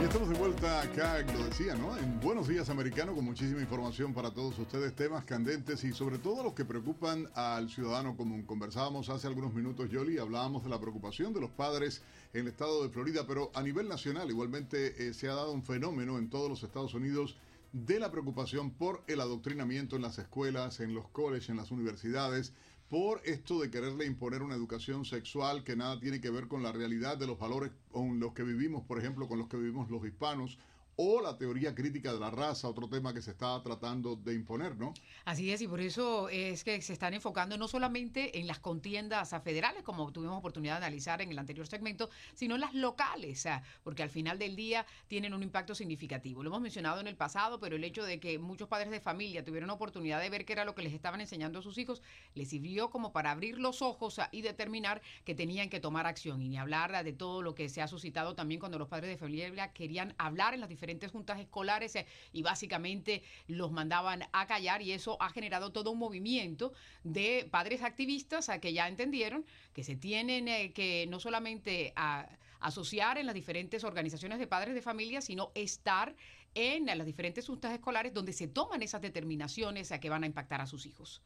Y estamos de vuelta acá, lo decía, ¿no? En Buenos Días Americano, con muchísima información para todos ustedes, temas candentes y sobre todo los que preocupan al ciudadano común. Conversábamos hace algunos minutos, Yoli, hablábamos de la preocupación de los padres en el estado de Florida, pero a nivel nacional igualmente eh, se ha dado un fenómeno en todos los Estados Unidos de la preocupación por el adoctrinamiento en las escuelas, en los colleges, en las universidades, por esto de quererle imponer una educación sexual que nada tiene que ver con la realidad de los valores con los que vivimos, por ejemplo, con los que vivimos los hispanos, o la teoría crítica de la raza, otro tema que se está tratando de imponer, ¿no? Así es, y por eso es que se están enfocando no solamente en las contiendas federales, como tuvimos oportunidad de analizar en el anterior segmento, sino en las locales, porque al final del día tienen un impacto significativo. Lo hemos mencionado en el pasado, pero el hecho de que muchos padres de familia tuvieron oportunidad de ver qué era lo que les estaban enseñando a sus hijos, les sirvió como para abrir los ojos y determinar que tenían que tomar acción, y ni hablar de todo lo que se ha suscitado también cuando los padres de familia querían hablar en las diferentes juntas escolares eh, y básicamente los mandaban a callar y eso ha generado todo un movimiento de padres activistas a que ya entendieron que se tienen eh, que no solamente asociar en las diferentes organizaciones de padres de familia, sino estar en las diferentes juntas escolares donde se toman esas determinaciones a que van a impactar a sus hijos.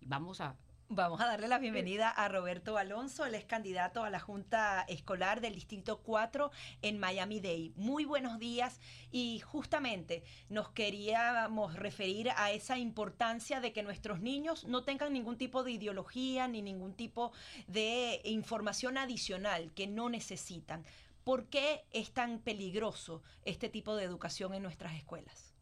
Vamos a Vamos a darle la bienvenida a Roberto Alonso, él es candidato a la Junta Escolar del Distrito 4 en Miami Dade. Muy buenos días y justamente nos queríamos referir a esa importancia de que nuestros niños no tengan ningún tipo de ideología ni ningún tipo de información adicional que no necesitan. ¿Por qué es tan peligroso este tipo de educación en nuestras escuelas?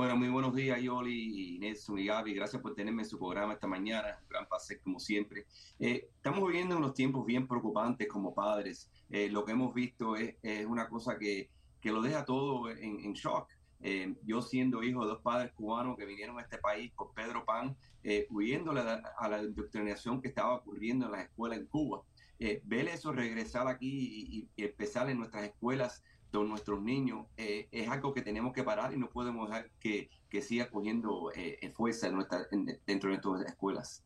Bueno, muy buenos días, Yoli y Nelson y Gaby. Gracias por tenerme en su programa esta mañana. Un gran placer, como siempre. Eh, estamos viviendo unos tiempos bien preocupantes como padres. Eh, lo que hemos visto es, una cosa que, que, lo deja todo en, shock. Eh, yo siendo hijo de dos padres cubanos que vinieron a este país por Pedro Pan, huyéndole a la, indoctrinación que estaba ocurriendo en las escuelas en Cuba. ver eso regresar aquí y empezar en nuestras escuelas de nuestros niños eh, es algo que tenemos que parar y no podemos dejar que, que siga cogiendo eh, fuerza en nuestra, dentro de nuestras escuelas.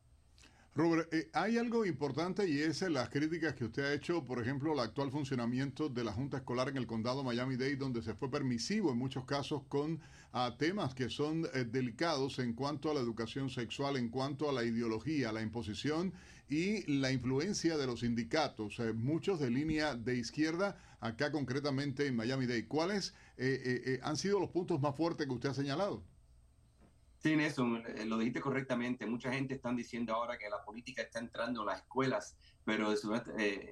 Robert, eh, hay algo importante y es las críticas que usted ha hecho, por ejemplo, el actual funcionamiento de la Junta Escolar en el condado Miami-Dade, donde se fue permisivo en muchos casos con ah, temas que son delicados en cuanto a la educación sexual, en cuanto a la ideología, la imposición y la influencia de los sindicatos, muchos de línea de izquierda acá concretamente en Miami-Dade. ¿Cuáles eh, eh, eh, han sido los puntos más fuertes que usted ha señalado? Sí, Nelson, lo dijiste correctamente. Mucha gente está diciendo ahora que la política está entrando en las escuelas, pero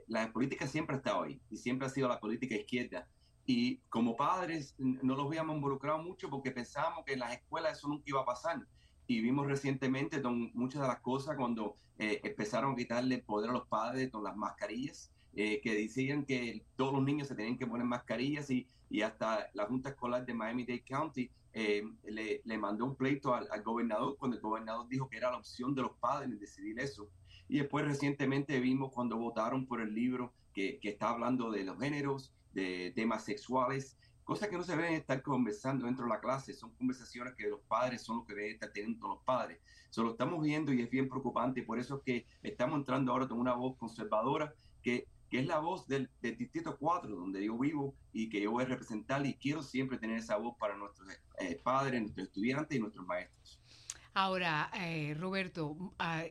la política siempre estado ahí y siempre ha sido la política izquierda. Y como padres no los habíamos involucrado mucho porque pensábamos que en las escuelas eso nunca iba a pasar. Y vimos recientemente muchas de las cosas cuando empezaron a quitarle poder a los padres con las mascarillas eh, que decían que todos los niños se tenían que poner mascarillas y, y hasta la Junta Escolar de Miami-Dade County eh, le, le, mandó un pleito al, gobernador cuando el gobernador dijo que era la opción de los padres decidir eso. Y después recientemente vimos cuando votaron por el libro que, que está hablando de los géneros, de temas sexuales, cosas que no se deben estar conversando dentro de la clase, son conversaciones que los padres son los que deben estar teniendo los padres. Eso lo estamos viendo y es bien preocupante por eso es que estamos entrando ahora con una voz conservadora que que es la voz del, Distrito 4, donde yo vivo y que yo voy a representar y quiero siempre tener esa voz para nuestros eh, padres, nuestros estudiantes y nuestros maestros. Ahora, eh, Roberto,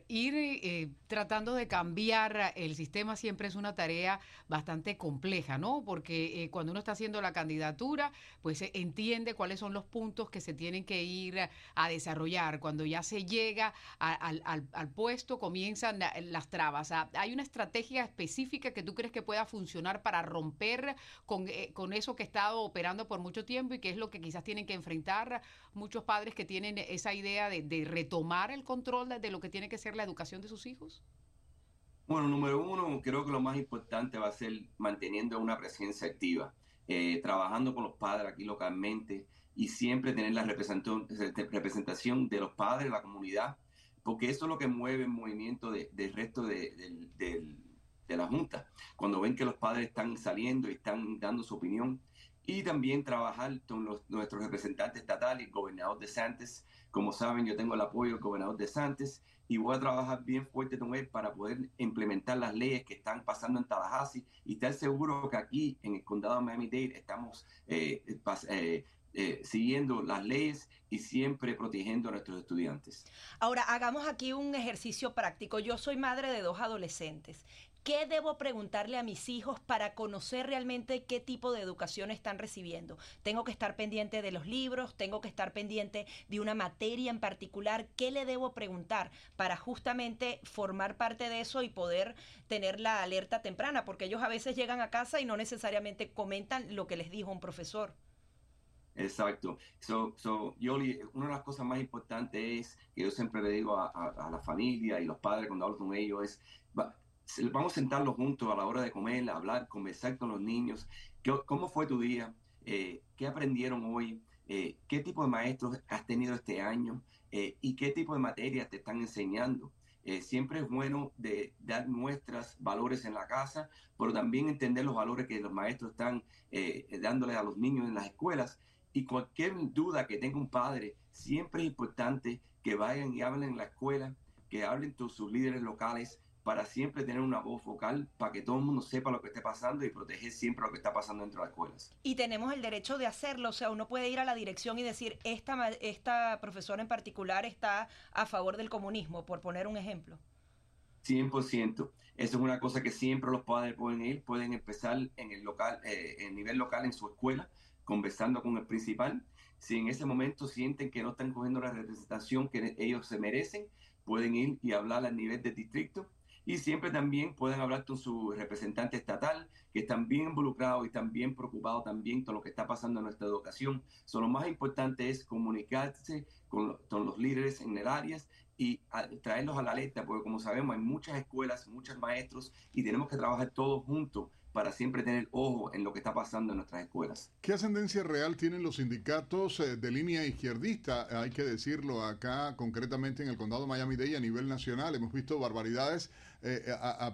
ir eh, tratando de cambiar el sistema siempre es una tarea bastante compleja, ¿no? Porque eh, cuando uno está haciendo la candidatura, pues entiende cuáles son los puntos que se tienen que ir a desarrollar. Cuando ya se llega al, puesto, comienzan las trabas. ¿Hay una estrategia específica que tú crees que pueda funcionar para romper con, con eso que ha estado operando por mucho tiempo y que es lo que quizás tienen que enfrentar muchos padres que tienen esa idea de retomar el control de, lo que tiene que ser la educación de sus hijos? Bueno, número uno, creo que lo más importante va a ser manteniendo una presencia activa, eh, trabajando con los padres aquí localmente y siempre tener la representación de los padres, la comunidad, porque eso es lo que mueve el movimiento del resto de, la Junta. Cuando ven que los padres están saliendo y están dando su opinión, y también trabajar con los, nuestros representantes estatales, gobernador de Santos, como saben, yo tengo el apoyo del gobernador de Santos y voy a trabajar bien fuerte con él para poder implementar las leyes que están pasando en Tallahassee y estar seguro que aquí en el condado de Miami-Dade estamos eh, eh, eh, siguiendo las leyes y siempre protegiendo a nuestros estudiantes. Ahora, hagamos aquí un ejercicio práctico. Yo soy madre de dos adolescentes. ¿Qué debo preguntarle a mis hijos para conocer realmente qué tipo de educación están recibiendo? Tengo que estar pendiente de los libros, tengo que estar pendiente de una materia en particular. ¿Qué le debo preguntar para justamente formar parte de eso y poder tener la alerta temprana? Porque ellos a veces llegan a casa y no necesariamente comentan lo que les dijo un profesor. Exacto. So, so, Yoli, una de las cosas más importantes es que yo siempre le digo a, a la familia y los padres cuando hablo con ellos es vamos a sentarlos juntos a la hora de comer, hablar, conversar con los niños. ¿Cómo fue tu día? Eh, ¿Qué aprendieron hoy? Eh, ¿Qué tipo de maestros has tenido este año? Eh, ¿Y qué tipo de materias te están enseñando? siempre es bueno de dar nuestros valores en la casa, pero también entender los valores que los maestros están dándoles a los niños en las escuelas. Y cualquier duda que tenga un padre, siempre es importante que vayan y hablen en la escuela, que hablen con sus líderes locales, para siempre tener una voz vocal para que todo el mundo sepa lo que esté pasando y proteger siempre lo que está pasando dentro de las escuelas. Y tenemos el derecho de hacerlo, o sea, uno puede ir a la dirección y decir, esta, esta profesora en particular está a favor del comunismo, por poner un ejemplo. 100%. Eso es una cosa que siempre los padres pueden ir, pueden empezar en el local, eh, en nivel local en su escuela, conversando con el principal. Si en ese momento sienten que no están cogiendo la representación que ellos se merecen, pueden ir y hablar a nivel de distrito y siempre también pueden hablar con su representante estatal, que están bien involucrados y están bien preocupados también con lo que está pasando en nuestra educación. Lo más importante es comunicarse con, con los líderes en el área y traerlos a la alerta, porque como sabemos hay muchas escuelas, muchos maestros y tenemos que trabajar todos juntos para siempre tener ojo en lo que está pasando en nuestras escuelas. ¿Qué ascendencia real tienen los sindicatos eh, de línea izquierdista? Hay que decirlo acá, concretamente en el condado de Miami-Dade a nivel nacional. Hemos visto barbaridades, eh,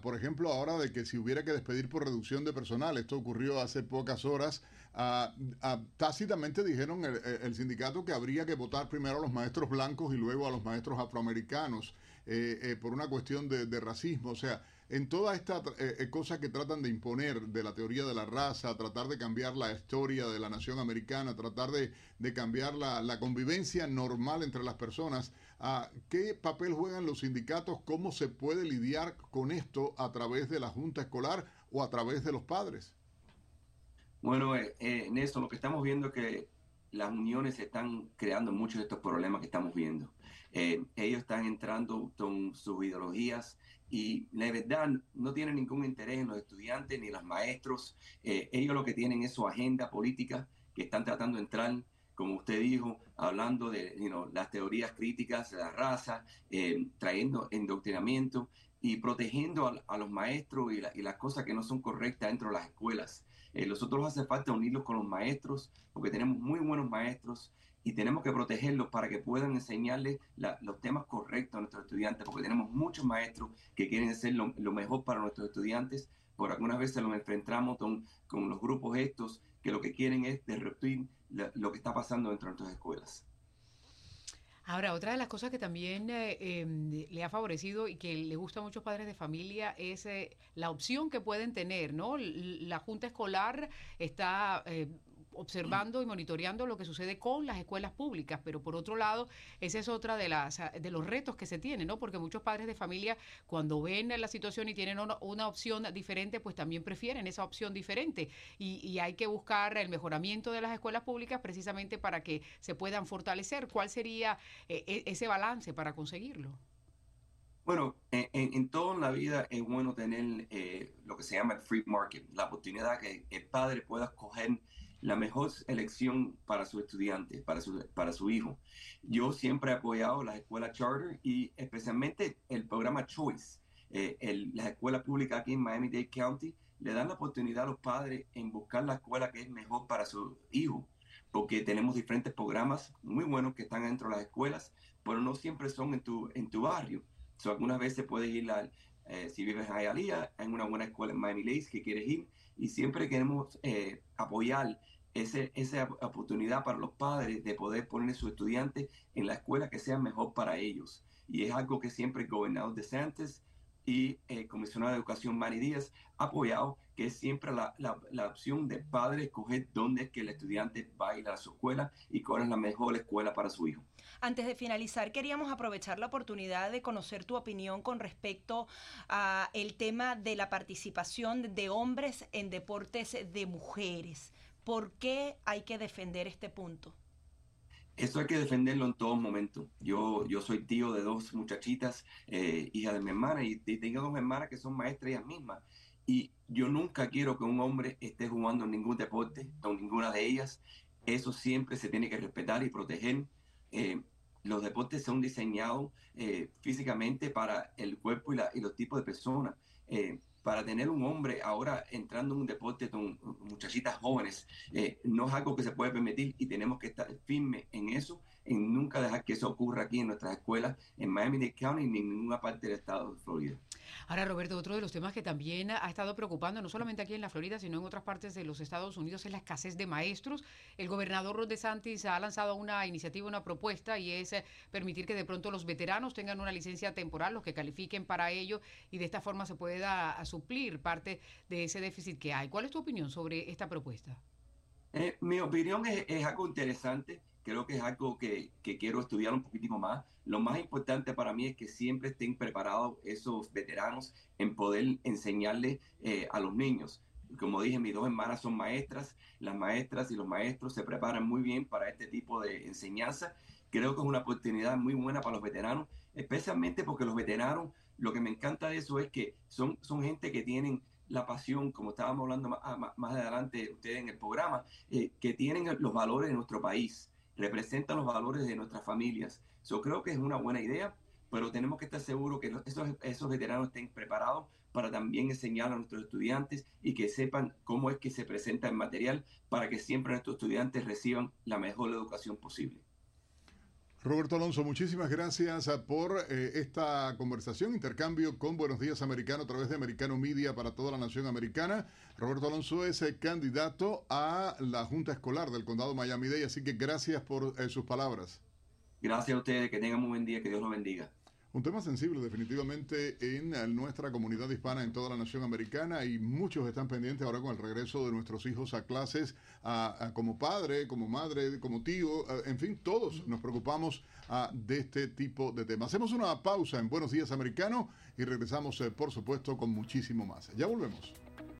por ejemplo, ahora de que si hubiera que despedir por reducción de personal, esto ocurrió hace pocas horas, tácitamente dijeron el, sindicato que habría que votar primero a los maestros blancos y luego a los maestros afroamericanos eh, por una cuestión de, de racismo. O sea, en toda esta eh, eh, cosa que tratan de imponer de la teoría de la raza, tratar de cambiar la historia de la nación americana, tratar de, cambiar la, convivencia normal entre las personas, ah, ¿qué papel juegan los sindicatos? ¿Cómo se puede lidiar con esto a través de la junta escolar o a través de los padres? Bueno, eh, en esto lo que estamos viendo es que las uniones están creando muchos de estos problemas que estamos viendo. ellos están entrando con sus ideologías y la verdad no tienen ningún interés en los estudiantes ni los maestros. Eh, ellos lo que tienen es su agenda política que están tratando de entrar, como usted dijo, hablando de las teorías críticas de la raza, eh, trayendo endoctrinamiento y protegiendo a, los maestros y, las cosas que no son correctas dentro de las escuelas. Eh, nosotros hace falta unirlos con los maestros porque tenemos muy buenos maestros y tenemos que protegerlos para que puedan enseñarles los temas correctos a nuestros estudiantes, porque tenemos muchos maestros que quieren hacer lo, mejor para nuestros estudiantes, por algunas veces nos enfrentamos con, con, los grupos estos que lo que quieren es derretir lo que está pasando dentro de nuestras escuelas. Ahora, otra de las cosas que también eh, em, le ha favorecido y que le gusta a muchos padres de familia es eh, la opción que pueden tener, ¿no? La junta escolar está eh, observando y monitoreando lo que sucede con las escuelas públicas, pero por otro lado, ese es otra de las de los retos que se tienen, ¿no? Porque muchos padres de familia cuando ven la situación y tienen una, opción diferente, pues también prefieren esa opción diferente y, y hay que buscar el mejoramiento de las escuelas públicas precisamente para que se puedan fortalecer. ¿Cuál sería eh, e, ese balance para conseguirlo? Bueno, en, en, toda la vida es bueno tener eh, lo que se llama el free market, la oportunidad que el padre pueda escoger la mejor elección para su estudiante, para su, para su hijo. Yo siempre he apoyado las escuelas charter y especialmente el programa Choice. Eh, el, las escuelas públicas aquí en Miami-Dade County le dan la oportunidad a los padres en buscar la escuela que es mejor para su hijo, porque tenemos diferentes programas muy buenos que están dentro de las escuelas, pero no siempre son en tu, en tu barrio. So, algunas veces puedes ir, a, eh, si vives en Hialeah, en una buena escuela en Miami Lakes que quieres ir, y siempre queremos eh, apoyar ese, esa oportunidad para los padres de poder poner a sus estudiantes en la escuela que sea mejor para ellos. Y es algo que siempre el gobernador de Santos y el comisionado de educación Manny Díaz ha apoyado, que es siempre la, la, opción de padre escoger dónde es que el estudiante va a ir a su escuela y cuál es la mejor escuela para su hijo. Antes de finalizar, queríamos aprovechar la oportunidad de conocer tu opinión con respecto a el tema de la participación de hombres en deportes de mujeres. ¿Por qué hay que defender este punto? Eso hay que defenderlo en todo momento. Yo, yo soy tío de dos muchachitas, eh, hija de mi hermana, y, tengo dos hermanas que son maestras ellas mismas. Y yo nunca quiero que un hombre esté jugando en ningún deporte, con ninguna de ellas. Eso siempre se tiene que respetar y proteger. Eh, los deportes son diseñados eh, físicamente para el cuerpo y, la, y, los tipos de personas. Eh, para tener un hombre ahora entrando en un deporte con muchachitas jóvenes, eh, no es algo que se puede permitir y tenemos que estar firmes en eso, en nunca dejar que eso ocurra aquí en nuestras escuelas, en Miami-Dade County ni en ninguna parte del estado de Florida. Ahora, Roberto, otro de los temas que también ha estado preocupando, no solamente aquí en la Florida, sino en otras partes de los Estados Unidos, es la escasez de maestros. El gobernador Ron DeSantis ha lanzado una iniciativa, una propuesta, y es eh, permitir que de pronto los veteranos tengan una licencia temporal, los que califiquen para ello, y de esta forma se pueda suplir parte de ese déficit que hay. ¿Cuál es tu opinión sobre esta propuesta? Eh, mi opinión es, es algo interesante creo que es algo que, que, quiero estudiar un poquitito más. Lo más importante para mí es que siempre estén preparados esos veteranos en poder enseñarles eh, a los niños. Como dije, mis dos hermanas son maestras. Las maestras y los maestros se preparan muy bien para este tipo de enseñanza. Creo que es una oportunidad muy buena para los veteranos, especialmente porque los veteranos, lo que me encanta de eso es que son, son gente que tienen la pasión, como estábamos hablando más, más adelante ustedes en el programa, eh, que tienen los valores de nuestro país representan los valores de nuestras familias. Yo creo que es una buena idea, pero tenemos que estar seguros que esos, esos veteranos estén preparados para también enseñar a nuestros estudiantes y que sepan cómo es que se presenta el material para que siempre nuestros estudiantes reciban la mejor educación posible. Roberto Alonso, muchísimas gracias ah, por eh, esta conversación, intercambio con Buenos Días Americano a través de Americano Media para toda la nación americana. Roberto Alonso es el candidato a la Junta Escolar del Condado Miami-Dade, así que gracias por eh, sus palabras. Gracias a ustedes, que tengan un buen día, que Dios los bendiga. Un tema sensible definitivamente en nuestra comunidad hispana en toda la nación americana y muchos están pendientes ahora con el regreso de nuestros hijos a clases, como padre, como madre, como tío, en fin, todos nos preocupamos de este tipo de temas. Hacemos una pausa en Buenos Días Americano y regresamos, eh, por supuesto, con muchísimo más. Ya volvemos.